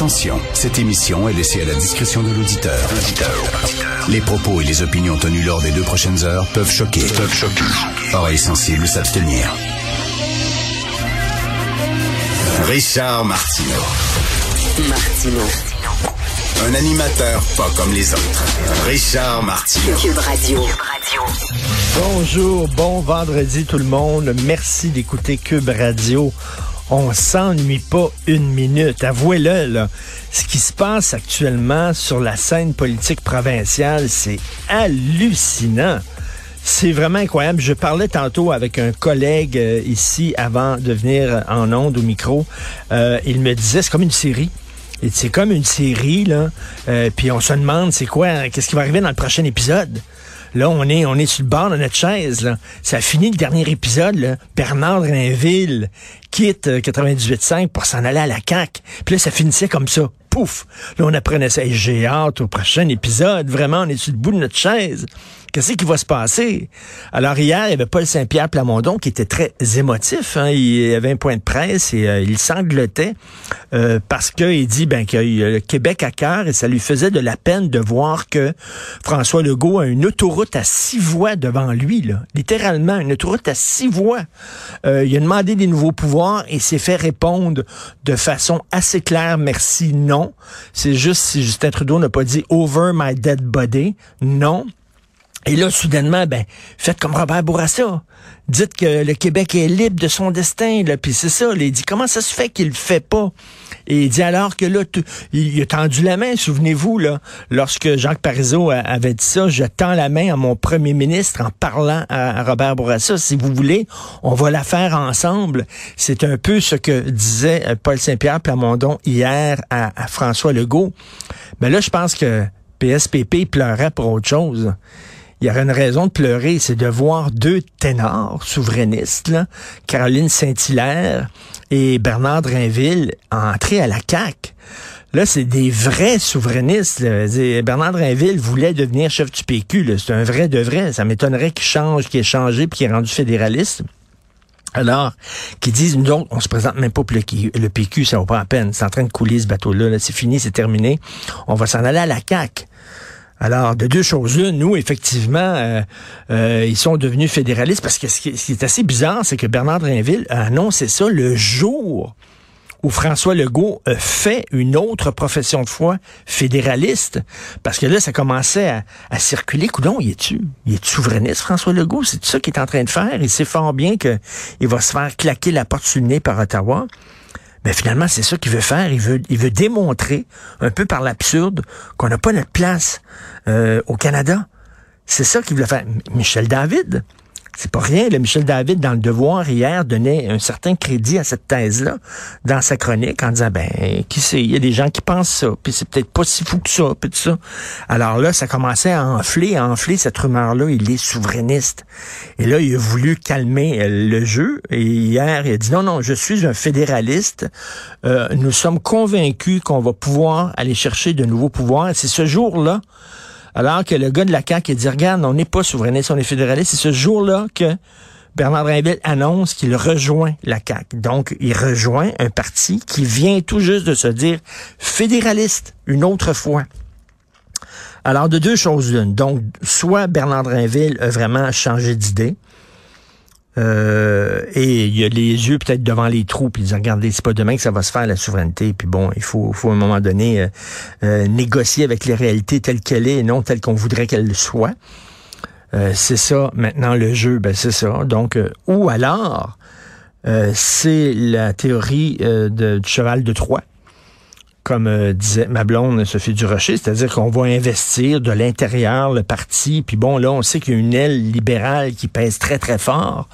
Attention, cette émission est laissée à la discrétion de l'auditeur. Les propos et les opinions tenues lors des deux prochaines heures peuvent choquer. Peuvent choquer. Oreilles sensibles s'abstenir. Richard Martineau. Martino. Un animateur pas comme les autres. Richard Martineau. Cube Radio. Bonjour, bon vendredi tout le monde. Merci d'écouter Cube Radio. On s'ennuie pas une minute. Avouez-le, là. Ce qui se passe actuellement sur la scène politique provinciale, c'est hallucinant. C'est vraiment incroyable. Je parlais tantôt avec un collègue euh, ici avant de venir en onde au micro. Euh, il me disait, c'est comme une série. C'est comme une série, là. Euh, puis on se demande, c'est quoi, qu'est-ce qui va arriver dans le prochain épisode? Là, on est, on est sur le bord de notre chaise. Là. Ça a fini le dernier épisode. Là. Bernard Rainville quitte euh, 98.5 pour s'en aller à la CAQ. Puis là, ça finissait comme ça. Pouf! Là, on apprenait ça. J'ai hâte au prochain épisode. Vraiment, on est sur le bout de notre chaise. Qu'est-ce qui va se passer? Alors hier, il y avait Paul Saint-Pierre Plamondon qui était très émotif. Hein. Il avait un point de presse et euh, il sanglotait euh, parce qu'il dit ben, qu'il y a le Québec à cœur et ça lui faisait de la peine de voir que François Legault a une autoroute à six voies devant lui. Là. Littéralement, une autoroute à six voies. Euh, il a demandé des nouveaux pouvoirs et s'est fait répondre de façon assez claire, merci, non. C'est juste si Justin Trudeau n'a pas dit over my dead body, non. Et là, soudainement, ben, faites comme Robert Bourassa. Dites que le Québec est libre de son destin, là. Puis c'est ça, là, il dit, comment ça se fait qu'il le fait pas? Et il dit alors que là, il a tendu la main, souvenez-vous, là, lorsque Jacques Parizeau avait dit ça, je tends la main à mon premier ministre en parlant à, Robert Bourassa. Si vous voulez, on va la faire ensemble. C'est un peu ce que disait euh, Paul Saint-Pierre Plamondon hier à, à François Legault. Mais là, je pense que PSPP pleurait pour autre chose il y aurait une raison de pleurer, c'est de voir deux ténors souverainistes, Caroline Saint-Hilaire et Bernard Drinville, entrer à la CAQ. Là, c'est des vrais souverainistes. là. Bernard Drinville voulait devenir chef du PQ. C'est un vrai de vrai. Ça m'étonnerait qu'il change, qu'il ait changé puis qu'il est rendu fédéraliste. Alors, qui disent, nous autres, on se présente même pas pour le, le PQ, ça vaut pas la peine. C'est en train de couler ce bateau-là. là. C'est fini, c'est terminé. On va s'en aller à la CAQ. Alors, de deux choses l'une, nous, effectivement, euh, euh, ils sont devenus fédéralistes parce que ce qui, est- assez bizarre, c'est que Bernard Drinville a annoncé ça le jour où François Legault fait une autre profession de foi fédéraliste, parce que là, ça commençait à, circuler. Coudon, il est-tu? Il est souverainiste, François Legault? C'est ça qu'il est en train de faire. Il sait fort bien que il va se faire claquer la porte sur le nez par Ottawa. Mais finalement, c'est ça qu'il veut faire. Il veut, il veut démontrer, un peu par l'absurde, qu'on n'a pas notre place euh, au Canada. C'est ça qu'il voulait faire. Michel David, c'est pas rien. Le Michel David, dans le Devoir, hier, donnait un certain crédit à cette thèse-là dans sa chronique en disant, ben, qui sait, il y a des gens qui pensent ça, puis c'est peut-être pas si fou que ça, puis tout ça. Alors là, ça commençait à enfler, à enfler cette rumeur-là. Il est souverainiste. Et là, il a voulu calmer euh, le jeu. Et hier, il a dit, non, non, je suis un fédéraliste. Euh, nous sommes convaincus qu'on va pouvoir aller chercher de nouveaux pouvoirs. C'est ce jour-là alors que le gars de la CAQ a dit, regarde, on n'est pas souverainiste, on est fédéraliste. C'est ce jour-là que Bernard Drinville annonce qu'il rejoint la CAQ. Donc, il rejoint un parti qui vient tout juste de se dire fédéraliste une autre fois. Alors, de deux choses l'une. Donc, soit Bernard Drinville a vraiment changé d'idée, euh, et il a les yeux peut-être devant les trous, puis ils disent, regardez, c'est pas demain que ça va se faire la souveraineté, puis bon, il faut, faut à un moment donné euh, euh, négocier avec les réalités telles qu'elles est et non telles qu'on voudrait qu'elles soient. c'est ça, maintenant le jeu, ben c'est ça. Donc, ou alors, c'est la théorie de, du cheval de Troie comme euh, disait ma blonde Sophie Durocher, c'est-à-dire qu'on va investir de l'intérieur le parti. Puis bon, là, on sait qu'il y a une aile libérale qui pèse très, très fort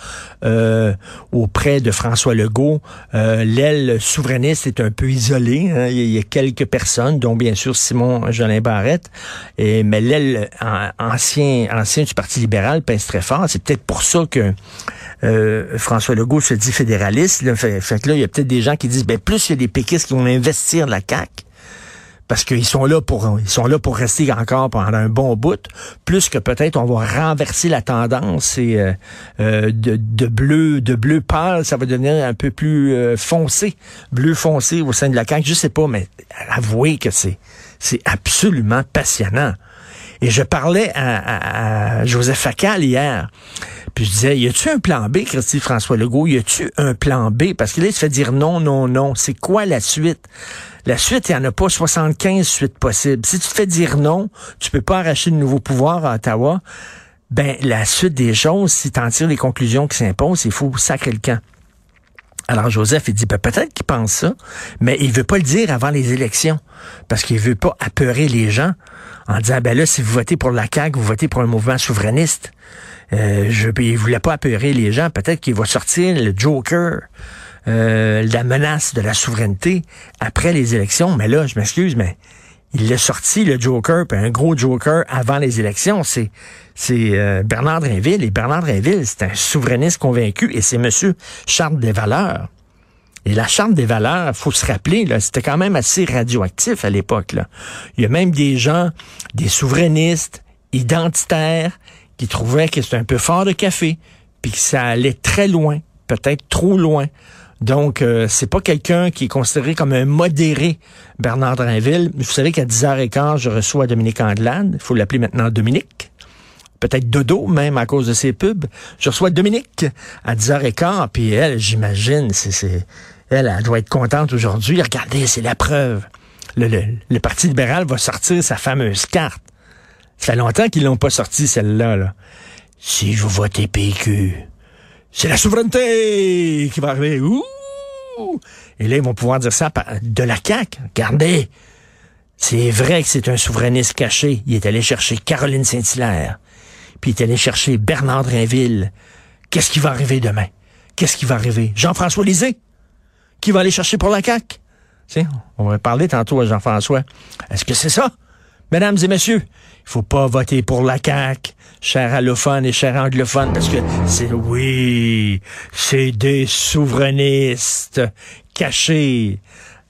euh, auprès de François Legault. Euh, l'aile souverainiste est un peu isolée. Hein. Il, y a, quelques personnes, dont bien sûr Simon Jolin Barrette. Et, mais l'aile ancien, ancien du Parti libéral pèse très fort. C'est peut-être pour ça que euh, François Legault se dit fédéraliste. Fait, que là, il y a peut-être des gens qui disent, ben plus il y a des péquistes qui vont investir la Parce qu'ils sont là pour ils sont là pour rester encore pendant un bon bout, plus que peut-être on va renverser la tendance et euh, euh, de, de, bleu de bleu pâle, ça va devenir un peu plus foncé, bleu foncé au sein de la CAQ, je sais pas, mais avouez que c'est c'est absolument passionnant. Et je parlais à, à Joseph Facal hier. Puis je disais, y a-tu un plan B, Christy François Legault? Y a-tu un plan B? Parce que là, il se fait dire non, non, non. C'est quoi la suite? La suite, il n'y en a pas 75 suites possibles. Si tu te fais dire non, tu peux pas arracher de nouveaux pouvoirs à Ottawa. Ben, la suite des choses, si tu en tires les conclusions qui s'imposent, il faut sacrer le camp. Alors Joseph, il dit ben, peut-être qu'il pense ça, mais il veut pas le dire avant les élections parce qu'il veut pas apeurer les gens en disant ben là si vous votez pour la CAQ, vous votez pour un mouvement souverainiste. Euh, je, il voulait pas apeurer les gens. Peut-être qu'il va sortir le Joker, euh, la menace de la souveraineté après les élections. Mais là, je m'excuse, mais il l'a sorti, le Joker, puis un gros Joker avant les élections. C'est euh, Bernard Drinville. Et Bernard Drinville, c'est un souverainiste convaincu et c'est Monsieur Charte des valeurs. Et la Charte des valeurs, faut se rappeler, c'était quand même assez radioactif à l'époque. Il y a même des gens, des souverainistes, identitaires, qui trouvait que c'était un peu fort de café, puis que ça allait très loin, peut-être trop loin. Donc, euh, c'est pas quelqu'un qui est considéré comme un modéré, Bernard Drinville. Vous savez qu'à 10h15, je reçois Dominique Andelade. Il faut l'appeler maintenant Dominique. Peut-être Dodo, même, à cause de ses pubs. Je reçois Dominique à 10h15, puis elle, j'imagine, c'est, elle, elle doit être contente aujourd'hui. Regardez, c'est la preuve. Le, le, le Parti libéral va sortir sa fameuse carte. Ça fait longtemps qu'ils l'ont pas sorti, celle-là. Là. Si vous votez PQ, c'est la souveraineté qui va arriver. Ouh! Et là, ils vont pouvoir dire ça de la CAQ. Regardez, c'est vrai que c'est un souverainiste caché. Il est allé chercher Caroline Saint-Hilaire. Puis il est allé chercher Bernard Drinville. Qu'est-ce qui va arriver demain? Qu'est-ce qui va arriver? Jean-François Lisée, qui va aller chercher pour la CAQ. Tiens, on va parler tantôt à Jean-François. Est-ce que c'est ça? Mesdames et messieurs, il faut pas voter pour la CAQ, cher allophone et cher anglophone, parce que c'est, oui, c'est des souverainistes cachés.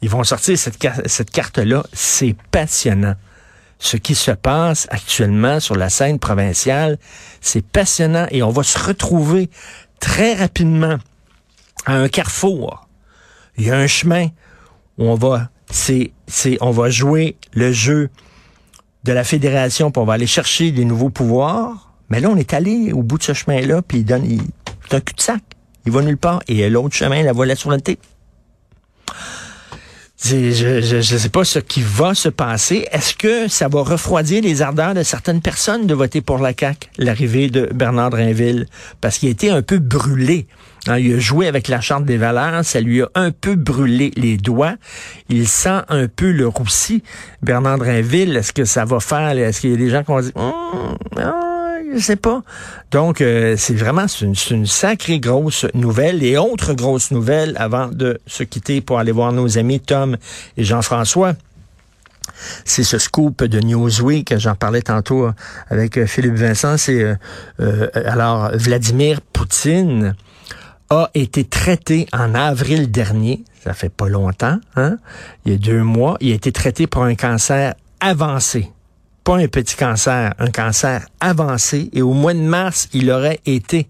Ils vont sortir cette, cette carte-là. C'est passionnant. Ce qui se passe actuellement sur la scène provinciale, c'est passionnant et on va se retrouver très rapidement à un carrefour. Il y a un chemin où on va, c'est, on va jouer le jeu de la fédération, pour on va aller chercher des nouveaux pouvoirs. Mais là, on est allé au bout de ce chemin-là, puis il donne il, un cul-de-sac. Il va nulle part. Et l'autre chemin, la voie de la souveraineté. Je ne sais pas ce qui va se passer. Est-ce que ça va refroidir les ardeurs de certaines personnes de voter pour la CAQ, l'arrivée de Bernard Drinville? Parce qu'il a été un peu brûlé. Hein, il a joué avec la charte des valeurs, ça lui a un peu brûlé les doigts. Il sent un peu le roussi. Bernard Drinville, est-ce que ça va faire? Est-ce qu'il y a des gens qui vont dire... Hum, je sais pas. Donc, euh, c'est vraiment une, une, sacrée grosse nouvelle. Et autre grosse nouvelle avant de se quitter pour aller voir nos amis Tom et Jean-François. C'est ce scoop de Newsweek, j'en parlais tantôt avec Philippe Vincent. C'est euh, euh, alors Vladimir Poutine a été traité en avril dernier. Ça fait pas longtemps, hein? Il y a deux mois. Il a été traité pour un cancer avancé pas un petit cancer, un cancer avancé. Et au mois de mars, il aurait été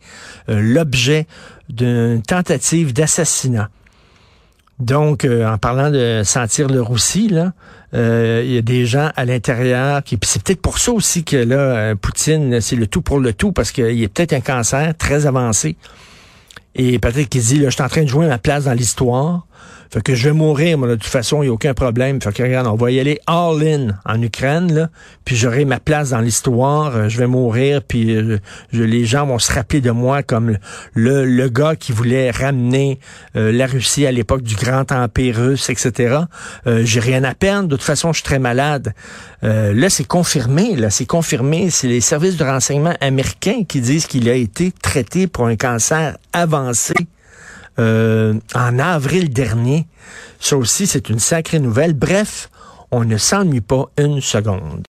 euh, l'objet d'une tentative d'assassinat. Donc, euh, en parlant de sentir le roussi, là, euh, il y a des gens à l'intérieur qui. c'est peut-être pour ça aussi que là, Poutine, c'est le tout pour le tout, parce qu'il est peut-être un cancer très avancé. Et peut-être qu'il dit, là, je suis en train de jouer ma place dans l'histoire. Fait que je vais mourir, moi, de toute façon, il n'y a aucun problème. Fait que regarde, on va y aller all-in en Ukraine, puis j'aurai ma place dans l'histoire, euh, je vais mourir, puis euh, les gens vont se rappeler de moi comme le, le gars qui voulait ramener euh, la Russie à l'époque du grand empire russe, etc. J'ai rien à perdre, de toute façon, je suis très malade. là, c'est confirmé, là, c'est confirmé. C'est les services de renseignement américains qui disent qu'il a été traité pour un cancer avancé. Euh, en avril dernier. Ça aussi, c'est une sacrée nouvelle. Bref, on ne s'ennuie pas une seconde.